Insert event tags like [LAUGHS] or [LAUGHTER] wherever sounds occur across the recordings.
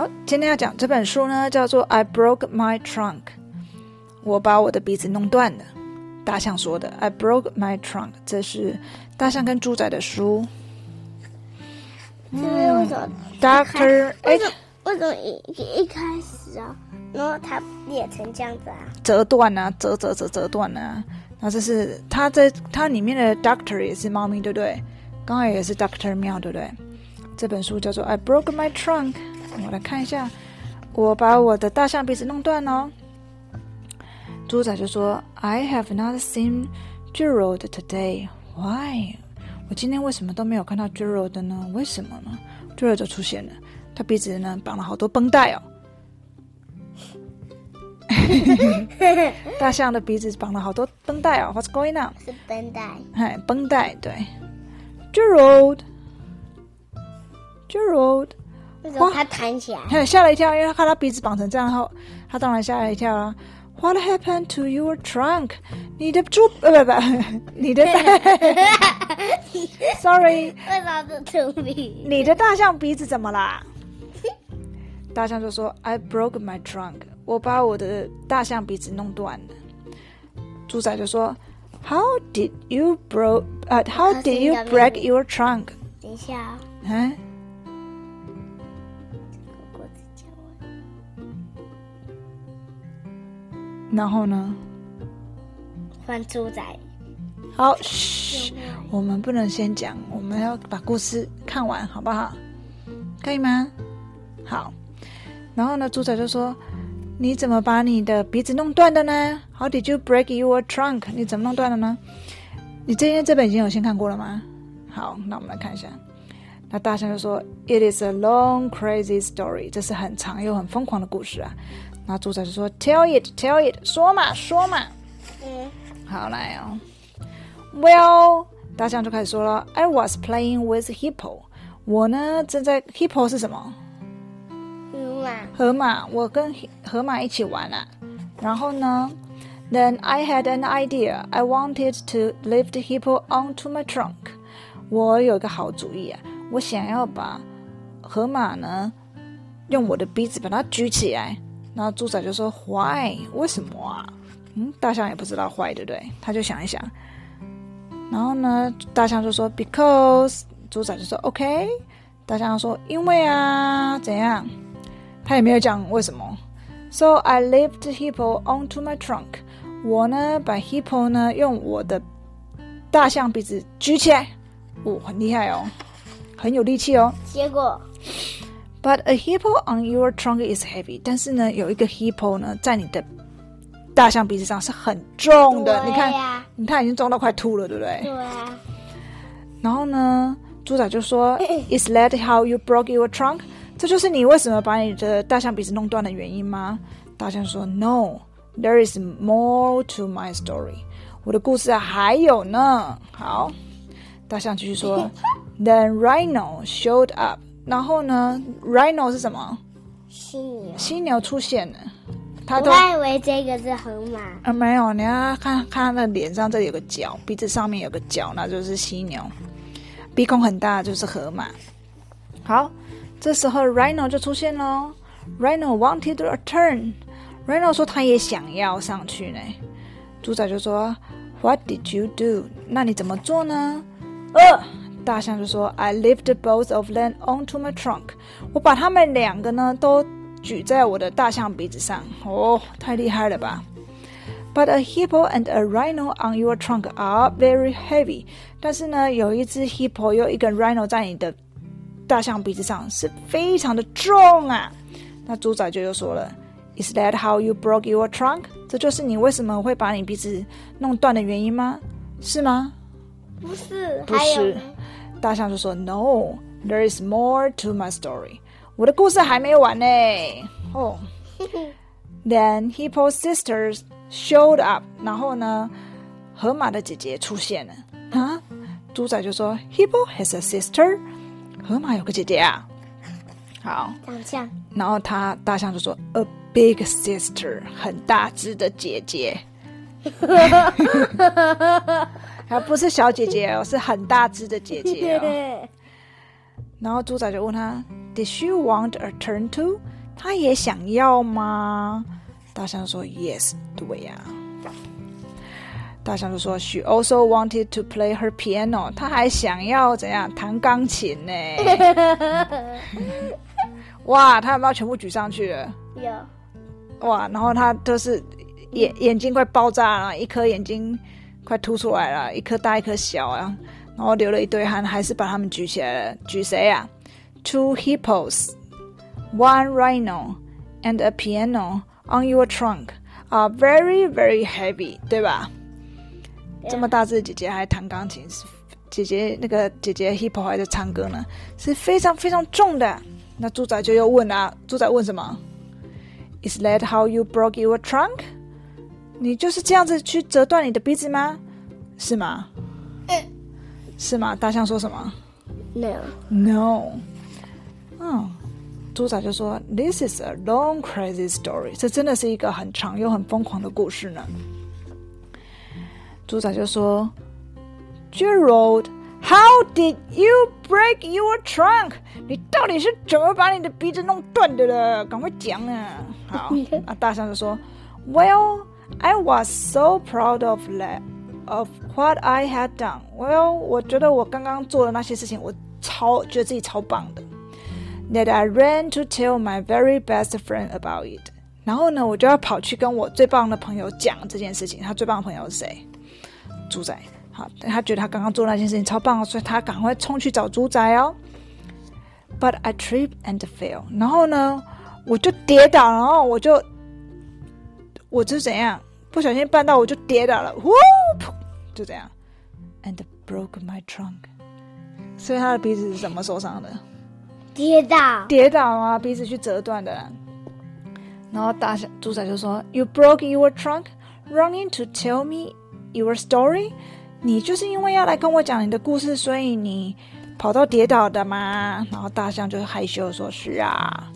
好，今天要讲这本书呢，叫做《I Broke My Trunk》，我把我的鼻子弄断了。大象说的，I broke my trunk，这是大象跟猪仔的书。这边为什么 Doctor 为什么为什么一一开始啊，然后它裂成这样子啊？折断啊，折折折折断啊。那这是它在它里面的 Doctor 也是猫咪，对不对？刚才也是 Doctor 喵，对不对？这本书叫做《I Broke My Trunk》，我来看一下，我把我的大象鼻子弄断了。猪仔就说：“I have not seen Gerald today. Why？我今天为什么都没有看到 Gerald 呢？为什么呢？Gerald 就出现了，他鼻子呢绑了好多绷带哦。[LAUGHS] 大象的鼻子绑了好多绷带哦。What's going on？是绷带，哎，绷带对。Gerald，Gerald，为什么它弹起来？嘿，吓了一跳，因为他看他鼻子绑成这样后，他当然吓了一跳啊。What happened to your trunk？你的猪呃不不，[LAUGHS] 你的，[LAUGHS] sorry，为什么是兔鼻？你的大象鼻子怎么啦？大象就说：“I broke my trunk，我把我的大象鼻子弄断了。”猪仔就说：“How did you broke？呃、h o w did you break your trunk？” 等一下啊，嗯，然后呢？换猪仔，好，嘘，我们不能先讲，我们要把故事看完，好不好？可以吗？好。然后呢，猪仔就说：“你怎么把你的鼻子弄断的呢？How did you break your trunk？你怎么弄断的呢？你今天这本已经有先看过了吗？好，那我们来看一下。那大象就说：“It is a long, crazy story。这是很长又很疯狂的故事啊。”那猪仔就说：“Tell it, tell it，说嘛，说嘛。”嗯，好来哦。Well，大象就开始说了：“I was playing with hippo。我呢正在 hippo 是什么？河马，河马。我跟河马一起玩啊。然后呢，Then I had an idea. I wanted to lift hippo onto my trunk. 我有一个好主意啊，我想要把河马呢用我的鼻子把它举起来。然后猪仔就说：“Why？为什么啊？”嗯，大象也不知道 why，对不对？他就想一想。然后呢，大象就说：“Because。”猪仔就说：“OK。”大象说：“因为啊，怎样？”他也没有讲为什么。So I lift hippo onto my trunk。我呢，把 hippo 呢用我的大象鼻子举起来，哦，很厉害哦，很有力气哦。结果 But a hippo on your trunk is heavy。但是呢，有一个 hippo 呢在你的大象鼻子上是很重的。你看，对呀，你看已经重到快吐了，对不对？对啊，然后呢，猪仔就说：“Is [LAUGHS] that how you broke your trunk？” 这就是你为什么把你的大象鼻子弄断的原因吗？大象说：“No, there is more to my story。”我的故事还有呢。好，大象继续说：“Then [LAUGHS] rhino showed up。” 然后呢，rhino 是什么？犀牛。犀牛出现了。他都我以为这个是河马，啊，没有，你要看看它的脸上这里有个角，鼻子上面有个角，那就是犀牛；鼻孔很大就是河马。好，这时候 Rhino 就出现喽。Rhino wanted a turn。Rhino 说他也想要上去呢。猪仔就说：“What did you do？” 那你怎么做呢？呃，大象就说：“I lifted both of them onto my trunk。”我把它们两个呢都举在我的大象鼻子上。哦，太厉害了吧！But a hippo and a rhino on your trunk are very heavy。但是呢，有一只 hippo 又一根 rhino 在你的大象鼻子上是非常的重啊。那猪仔就又说了：“Is that how you broke your trunk？” 这就是你为什么会把你鼻子弄断的原因吗？是吗？不是，不是。大象就说：“No, there is more to my story。”我的故事还没完呢。哦、Then [LAUGHS] Hippo's sisters showed up。然后呢，河马的姐姐出现了。啊，猪仔就说：“Hippo has a sister。”河马有个姐姐啊。好，长相然后他大象就说：“A big sister，很大只的姐姐。” 还不是小姐姐哦，是很大只的姐姐哦。然后猪仔就问他：“Did she want a turn too？” 他也想要吗？大象说：“Yes，对呀。”大象就说：“She also wanted to play her piano。”他还想要怎样弹钢琴呢？[LAUGHS] 哇，他有没有全部举上去了？有。哇，然后他都是眼眼睛快爆炸了，一颗眼睛快凸出来了，一颗大一颗小啊，然后流了一堆汗，还是把它们举起来了。举谁呀？Two hippos, one rhino, and a piano on your trunk are very, very heavy，对吧？这么大只的姐姐还弹钢琴，姐姐那个姐姐 hippo 还在唱歌呢，是非常非常重的。那猪仔就又问啊，猪仔问什么？Is that how you broke your trunk？你就是这样子去折断你的鼻子吗？是吗？是吗？大象说什么？No。No。嗯，猪仔就说：“This is a long, crazy story。”这真的是一个很长又很疯狂的故事呢。猪仔就说：“Gerald。” How did you break your trunk？你到底是怎么把你的鼻子弄断的了？赶快讲啊！好，[LAUGHS] 啊，大象就说：“Well, I was so proud of that, of what I had done. Well，我觉得我刚刚做的那些事情，我超觉得自己超棒的。That I ran to tell my very best friend about it。然后呢，我就要跑去跟我最棒的朋友讲这件事情。他最棒的朋友是谁？猪仔。他觉得他刚刚做那件事情超棒，所以他赶快冲去找猪仔哦。But I trip and fell，然后呢，我就跌倒，然后我就，我就怎样，不小心绊到，我就跌倒了，呼，就这样，and broke my trunk。所以他的鼻子是怎么受伤的？跌倒，跌倒啊，鼻子去折断的。然后大猪仔就说：“You broke your trunk, running to tell me your story。”你就是因为要来跟我讲你的故事，所以你跑到跌倒的吗？然后大象就害羞说：“是啊。”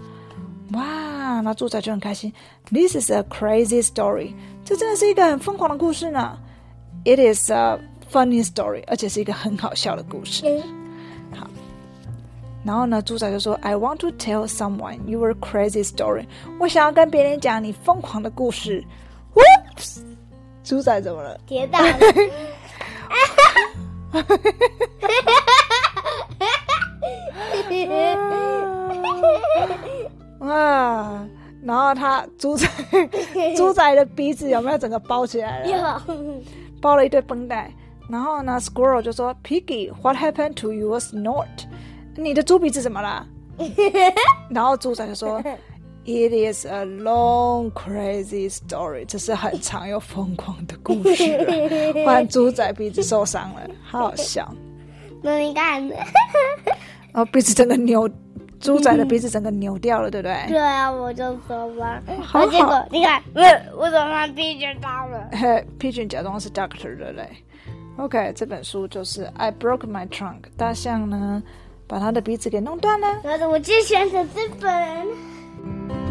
哇，那猪仔就很开心。This is a crazy story，这真的是一个很疯狂的故事呢。It is a funny story，而且是一个很好笑的故事。好，然后呢，猪仔就说：“I want to tell someone your crazy story。”我想要跟别人讲你疯狂的故事。Whoops，猪仔怎么了？跌倒了。然后他猪仔 [LAUGHS] 猪仔的鼻子有没有整个包起来了？有，包了一堆绷带。然后呢，Squirrel 就说：“Piggy，what happened to your snort？你的猪鼻子怎么了？” [LAUGHS] 然后猪仔就说。It is a long, crazy story。这是很长又疯狂的故事。[LAUGHS] 换猪仔鼻子受伤了，好好笑。那你看，然后鼻子整个扭，猪仔的鼻子整个扭掉了，对不对？对啊，我就说嘛。好结果你看，我怎么 Pigeon 到了？Pigeon 假装是 Doctor 的嘞？OK，这本书就是 I broke my trunk。大象呢，把他的鼻子给弄断了。那我就选择这本。